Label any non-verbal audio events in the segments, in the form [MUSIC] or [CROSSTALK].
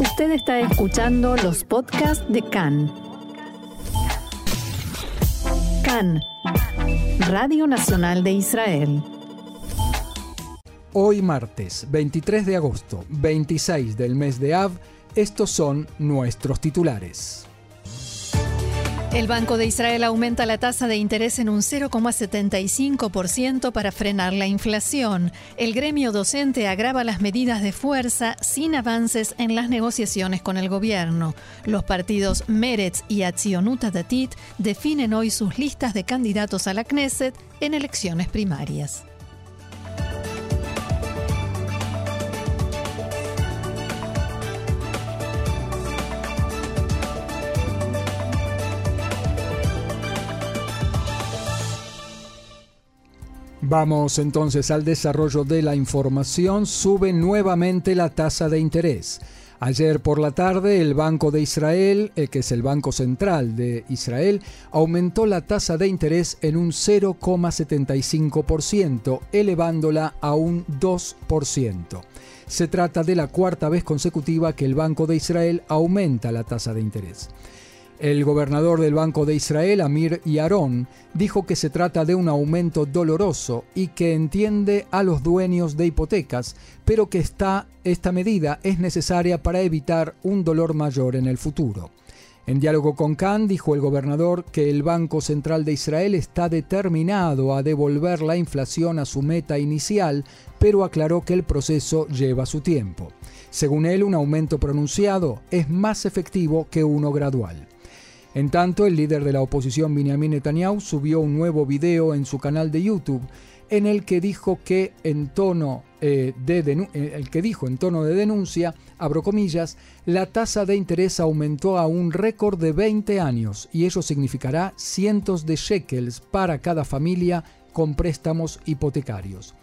Usted está escuchando los podcasts de CAN. CAN, Radio Nacional de Israel. Hoy martes 23 de agosto, 26 del mes de Av, estos son nuestros titulares. El Banco de Israel aumenta la tasa de interés en un 0,75% para frenar la inflación. El gremio docente agrava las medidas de fuerza sin avances en las negociaciones con el gobierno. Los partidos Meretz y Atzionuta Datit definen hoy sus listas de candidatos a la Knesset en elecciones primarias. Vamos entonces al desarrollo de la información. Sube nuevamente la tasa de interés. Ayer por la tarde el Banco de Israel, eh, que es el Banco Central de Israel, aumentó la tasa de interés en un 0,75%, elevándola a un 2%. Se trata de la cuarta vez consecutiva que el Banco de Israel aumenta la tasa de interés. El gobernador del Banco de Israel, Amir Yaron, dijo que se trata de un aumento doloroso y que entiende a los dueños de hipotecas, pero que esta, medida es necesaria para evitar un dolor mayor en el futuro. En diálogo con Khan dijo el gobernador que el Banco Central de Israel está determinado a devolver la inflación a su meta inicial, pero aclaró que el proceso lleva su tiempo. Según él, un aumento pronunciado es más efectivo que uno gradual. En tanto, el líder de la oposición Benjamin Netanyahu subió un nuevo video en su canal de YouTube en el que dijo que en tono eh, de eh, de denuncia, abro comillas, la tasa de interés aumentó a un récord de 20 años y ello significará cientos de shekels para cada familia con préstamos hipotecarios.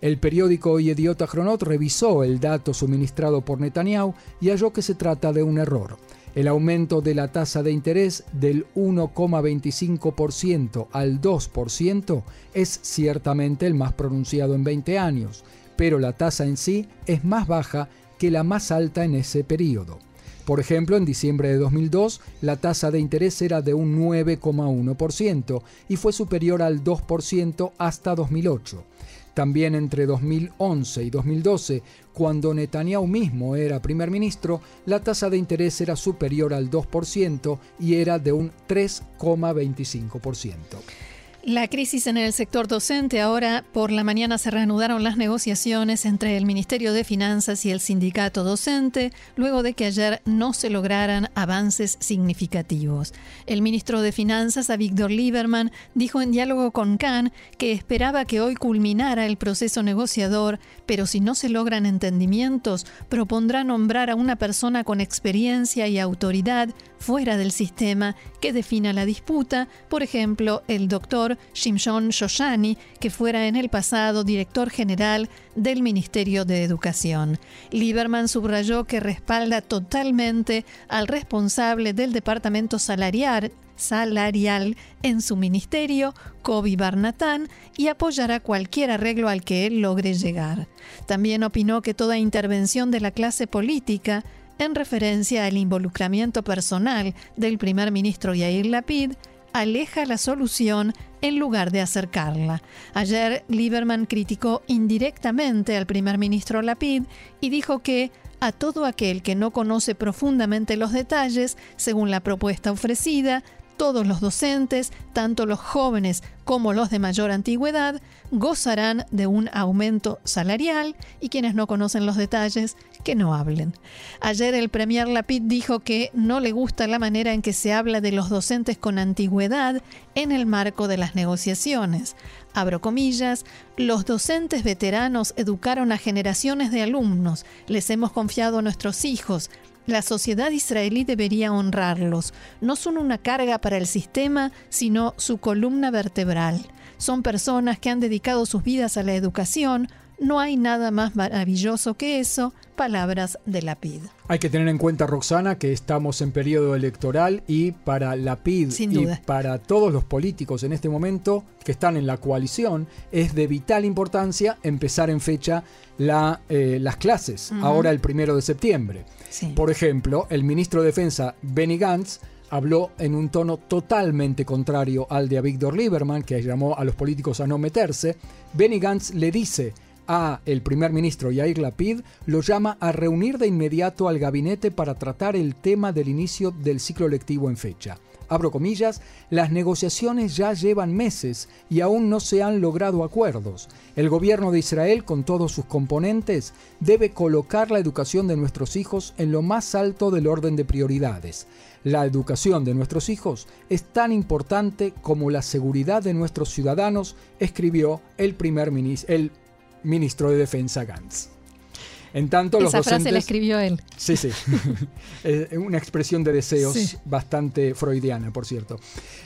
El periódico Yediot Ahronot revisó el dato suministrado por Netanyahu y halló que se trata de un error. El aumento de la tasa de interés del 1,25% al 2% es ciertamente el más pronunciado en 20 años, pero la tasa en sí es más baja que la más alta en ese periodo. Por ejemplo, en diciembre de 2002, la tasa de interés era de un 9,1% y fue superior al 2% hasta 2008. También entre 2011 y 2012, cuando Netanyahu mismo era primer ministro, la tasa de interés era superior al 2% y era de un 3,25%. La crisis en el sector docente. Ahora por la mañana se reanudaron las negociaciones entre el Ministerio de Finanzas y el sindicato docente, luego de que ayer no se lograran avances significativos. El ministro de Finanzas, Víctor Lieberman, dijo en diálogo con Khan que esperaba que hoy culminara el proceso negociador, pero si no se logran entendimientos, propondrá nombrar a una persona con experiencia y autoridad fuera del sistema que defina la disputa, por ejemplo, el doctor Shimshon Shoshani, que fuera en el pasado director general del Ministerio de Educación. Lieberman subrayó que respalda totalmente al responsable del Departamento Salarial en su ministerio, Kobi Barnatán, y apoyará cualquier arreglo al que él logre llegar. También opinó que toda intervención de la clase política, en referencia al involucramiento personal del primer ministro Yair Lapid, aleja la solución en lugar de acercarla. Ayer Lieberman criticó indirectamente al primer ministro Lapid y dijo que a todo aquel que no conoce profundamente los detalles, según la propuesta ofrecida, todos los docentes, tanto los jóvenes como los de mayor antigüedad, gozarán de un aumento salarial y quienes no conocen los detalles, que no hablen. Ayer el Premier Lapid dijo que no le gusta la manera en que se habla de los docentes con antigüedad en el marco de las negociaciones. Abro comillas, los docentes veteranos educaron a generaciones de alumnos, les hemos confiado a nuestros hijos, la sociedad israelí debería honrarlos. No son una carga para el sistema, sino su columna vertebral. Son personas que han dedicado sus vidas a la educación, No hay nada más maravilloso que eso, palabras de Lapid. Hay que tener en cuenta, Roxana, que estamos en periodo electoral y para Lapid y para todos los políticos en este momento que están en la coalición, es de vital importancia empezar en fecha la, eh, las clases, ahora el primero de septiembre. Por ejemplo, el ministro de Defensa, Benny Gantz, habló en un tono totalmente contrario al de Víctor Lieberman, que llamó a los políticos a no meterse. Benny Gantz le dice a el primer ministro Yair Lapid, lo llama a reunir de inmediato al gabinete para tratar el tema del inicio del ciclo lectivo en fecha. Abro comillas, las negociaciones ya llevan meses y aún no se han logrado acuerdos. El gobierno de Israel, con todos sus componentes, debe colocar la educación de nuestros hijos en lo más alto del orden de prioridades. La educación de nuestros hijos es tan importante como la seguridad de nuestros ciudadanos, escribió el primer ministro, el ministro de Defensa Gantz. En tanto, Esa frase la escribió él. Sí, sí. [LAUGHS] una expresión de deseos bastante freudiana, por cierto.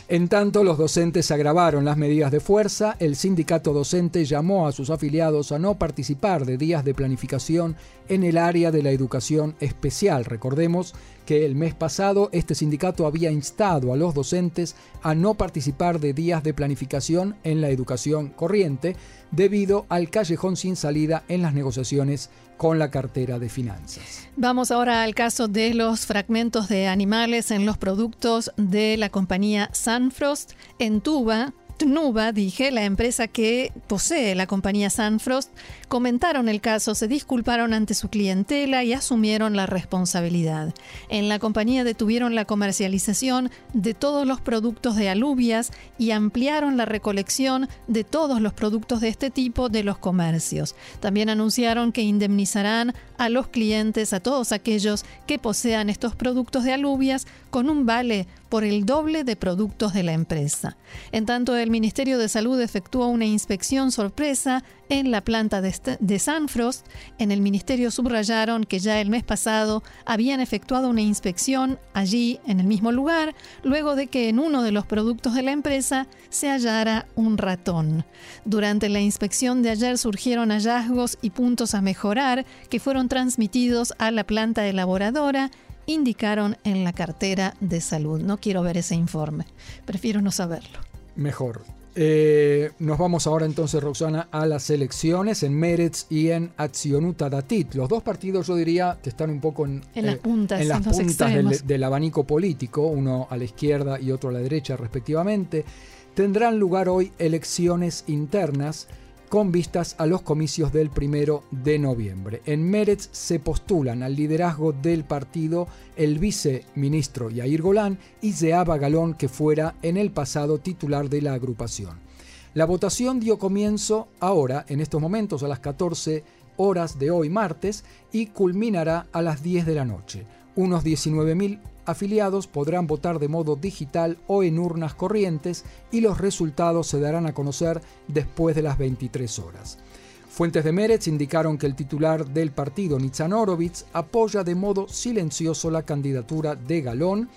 En tanto, los docentes agravaron las medidas de fuerza. El sindicato docente llamó a sus afiliados a no participar de días de planificación en el área de la educación especial. Recordemos que el mes pasado este sindicato había instado a los docentes a no participar de días de planificación en la educación corriente debido al callejón sin salida en las negociaciones con la cartera de finanzas. Vamos ahora al caso de los fragmentos de animales en los productos de la compañía Sunfrost en Tuba. Tnuba, dije, la empresa que posee la compañía Sunfrost, comentaron el caso, se disculparon ante su clientela y asumieron la responsabilidad. En la compañía detuvieron la comercialización de todos los productos de alubias y ampliaron la recolección de todos los productos de este tipo de los comercios. También anunciaron que indemnizarán a los clientes, a todos aquellos que posean estos productos de alubias, con un vale por el doble de productos de la empresa. En tanto, el Ministerio de Salud efectuó una inspección sorpresa en la planta de, Sanfrost. En el ministerio subrayaron que ya el mes pasado habían efectuado una inspección allí, en el mismo lugar, luego de que en uno de los productos de la empresa se hallara un ratón. Durante la inspección de ayer surgieron hallazgos y puntos a mejorar que fueron transmitidos a la planta elaboradora indicaron en la cartera de salud. No quiero ver ese informe, prefiero no saberlo. Mejor. Eh, nos vamos ahora entonces, Roxana, a las elecciones en Meretz y en Accionuta Datit. Los dos partidos, yo diría, que están un poco en, las eh, puntas, en las puntas del, del, abanico político, uno a la izquierda y otro a la derecha, respectivamente. Tendrán lugar hoy elecciones internas con vistas a los comicios del primero de noviembre. En Meretz se postulan al liderazgo del partido el viceministro Yair Golán y Zeaba Galón, que fuera en el pasado titular de la agrupación. La votación dio comienzo ahora, en estos momentos, a las 14 horas de hoy martes y culminará a las 10 de la noche. Unos 19.000 afiliados podrán votar de modo digital o en urnas corrientes y los resultados se darán a conocer después de las 23 horas. Fuentes de Meretz indicaron que el titular del partido, Nitzan Horowitz, apoya de modo silencioso la candidatura de Galón,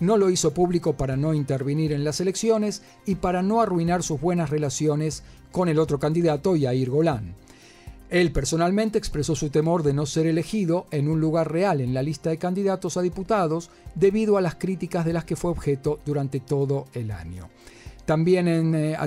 no lo hizo público para no intervenir en las elecciones y para no arruinar sus buenas relaciones con el otro candidato, Yair Golán. Él personalmente expresó su temor de no ser elegido en un lugar real en la lista de candidatos a diputados debido a las críticas de las que fue objeto durante todo el año. También en eh,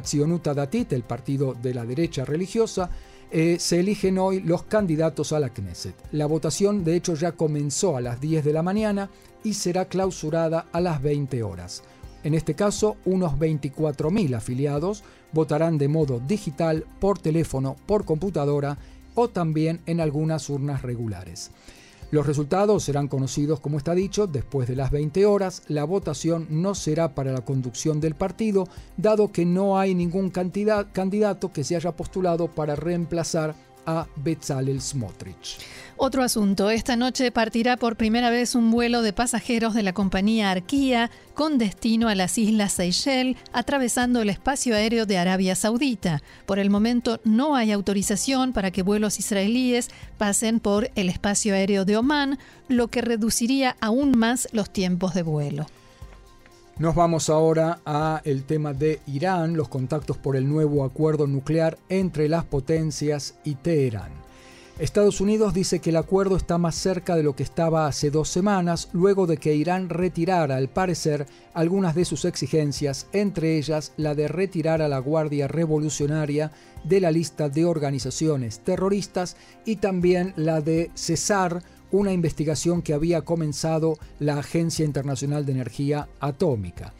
Datit, el partido de la derecha religiosa, eh, se eligen hoy los candidatos a la Knesset. La votación de hecho ya comenzó a las 10 de la mañana y será clausurada a las 20 horas. En este caso, unos 24.000 afiliados votarán de modo digital, por teléfono, por computadora o también en algunas urnas regulares. Los resultados serán conocidos, como está dicho, después de las 20 horas. La votación no será para la conducción del partido, dado que no hay ningún candidato que se haya postulado para reemplazar a Bezalel Smotrich. Otro asunto, esta noche partirá por primera vez un vuelo de pasajeros de la compañía Arquía con destino a las islas Seychelles, atravesando el espacio aéreo de Arabia Saudita. Por el momento no hay autorización para que vuelos israelíes pasen por el espacio aéreo de Omán, lo que reduciría aún más los tiempos de vuelo. Nos vamos ahora a el tema de Irán, los contactos por el nuevo acuerdo nuclear entre las potencias y Teherán. Estados Unidos dice que el acuerdo está más cerca de lo que estaba hace dos semanas, luego de que Irán retirara, al parecer, algunas de sus exigencias, entre ellas la de retirar a la Guardia Revolucionaria de la lista de organizaciones terroristas y también la de cesar una investigación que había comenzado la Agencia Internacional de Energía Atómica.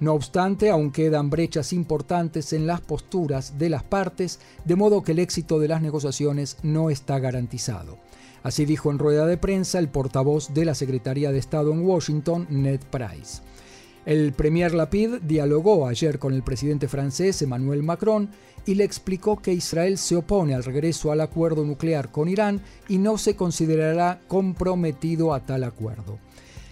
No obstante, aún quedan brechas importantes en las posturas de las partes, de modo que el éxito de las negociaciones no está garantizado. Así dijo en rueda de prensa el portavoz de la Secretaría de Estado en Washington, Ned Price. El premier Lapid dialogó ayer con el presidente francés Emmanuel Macron y le explicó que Israel se opone al regreso al acuerdo nuclear con Irán y no se considerará comprometido a tal acuerdo.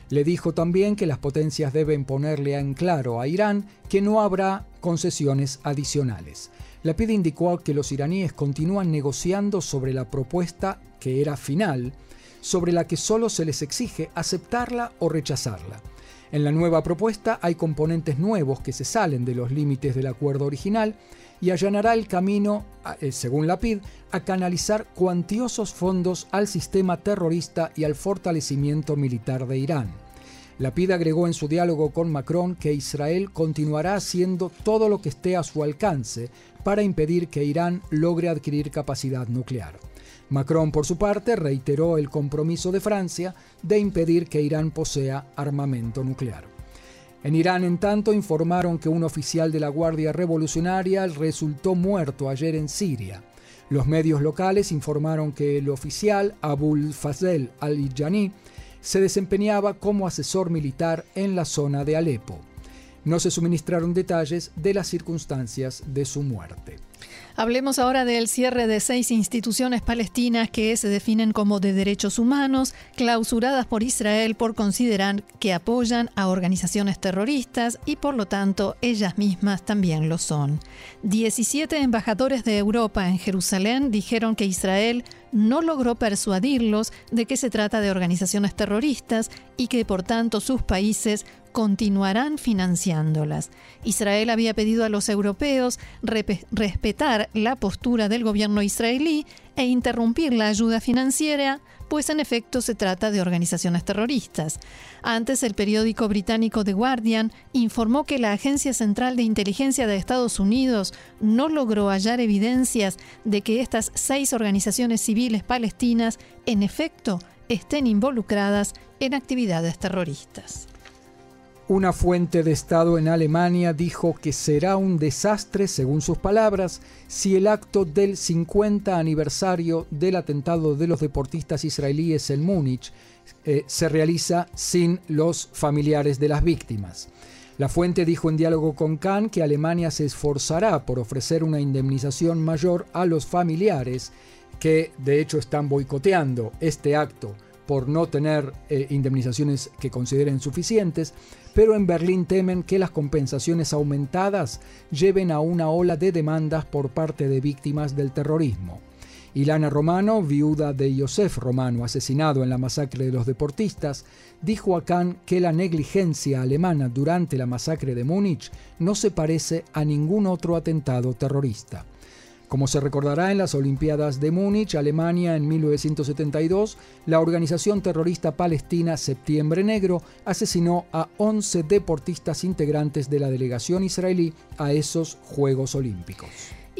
Le dijo también que las potencias deben ponerle en claro a Irán que no habrá concesiones adicionales. Lapid indicó que los iraníes continúan negociando sobre la propuesta que era final, sobre la que solo se les exige aceptarla o rechazarla. En la nueva propuesta hay componentes nuevos que se salen de los límites del acuerdo original y allanará el camino, eh, según Lapid, a canalizar cuantiosos fondos al sistema terrorista y al fortalecimiento militar de Irán. Lapid agregó en su diálogo con Macron que Israel continuará haciendo todo lo que esté a su alcance para impedir que Irán logre adquirir capacidad nuclear. Macron, por su parte, reiteró el compromiso de Francia de impedir que Irán posea armamento nuclear. En Irán, en tanto, informaron que un oficial de la Guardia Revolucionaria resultó muerto ayer en Siria. Los medios locales informaron que el oficial Abul Fazl al-Jani se desempeñaba como asesor militar en la zona de Alepo. No se suministraron detalles de las circunstancias de su muerte. Hablemos ahora del cierre de seis instituciones palestinas que se definen como de derechos humanos, clausuradas por Israel por considerar que apoyan a organizaciones terroristas y por lo tanto ellas mismas también lo son. 17 embajadores de Europa en Jerusalén dijeron que Israel no logró persuadirlos de que se trata de organizaciones terroristas y que por tanto sus países continuarán financiándolas. Israel había pedido a los europeos respetar la postura del gobierno israelí e interrumpir la ayuda financiera, pues en efecto se trata de organizaciones terroristas. Antes, el periódico británico The Guardian informó que la Agencia Central de Inteligencia de Estados Unidos no logró hallar evidencias de que estas seis organizaciones civiles palestinas, en efecto, estén involucradas en actividades terroristas. Una fuente de Estado en Alemania dijo que será un desastre, según sus palabras, si el acto del 50 aniversario del atentado de los deportistas israelíes en Múnich eh, se realiza sin los familiares de las víctimas. La fuente dijo en diálogo con Khan que Alemania se esforzará por ofrecer una indemnización mayor a los familiares que de hecho están boicoteando este acto por no tener eh, indemnizaciones que consideren suficientes, pero en Berlín temen que las compensaciones aumentadas lleven a una ola de demandas por parte de víctimas del terrorismo. Ilana Romano, viuda de Yosef Romano, asesinado en la masacre de los deportistas, dijo a Khan que la negligencia alemana durante la masacre de Múnich no se parece a ningún otro atentado terrorista. Como se recordará en las Olimpiadas de Múnich, Alemania, en 1972, la organización terrorista palestina Septiembre Negro asesinó a 11 deportistas integrantes de la delegación israelí a esos Juegos Olímpicos.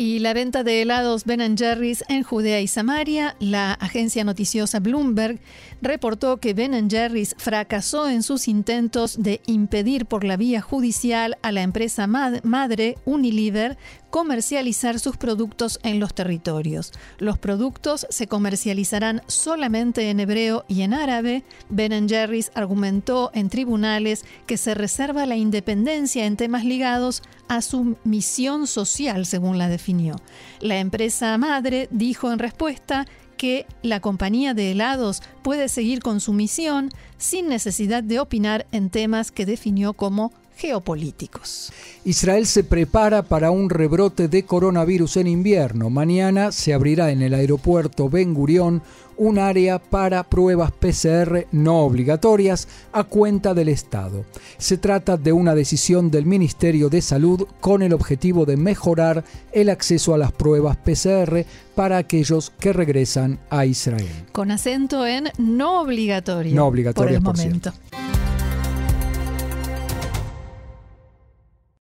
Y la venta de helados Ben Jerry's en Judea y Samaria, la agencia noticiosa Bloomberg reportó que Ben Jerry's fracasó en sus intentos de impedir por la vía judicial a la empresa madre Unilever comercializar sus productos en los territorios. Los productos se comercializarán solamente en hebreo y en árabe. Ben Jerry's argumentó en tribunales que se reserva la independencia en temas ligados a su misión social, según la definió. La empresa madre dijo en respuesta que la compañía de helados puede seguir con su misión sin necesidad de opinar en temas que definió como geopolíticos. Israel se prepara para un rebrote de coronavirus en invierno. Mañana se abrirá en el aeropuerto Ben Gurión un área para pruebas PCR no obligatorias a cuenta del Estado. Se trata de una decisión del Ministerio de Salud con el objetivo de mejorar el acceso a las pruebas PCR para aquellos que regresan a Israel. Con acento en no obligatorio. No obligatorio por el momento.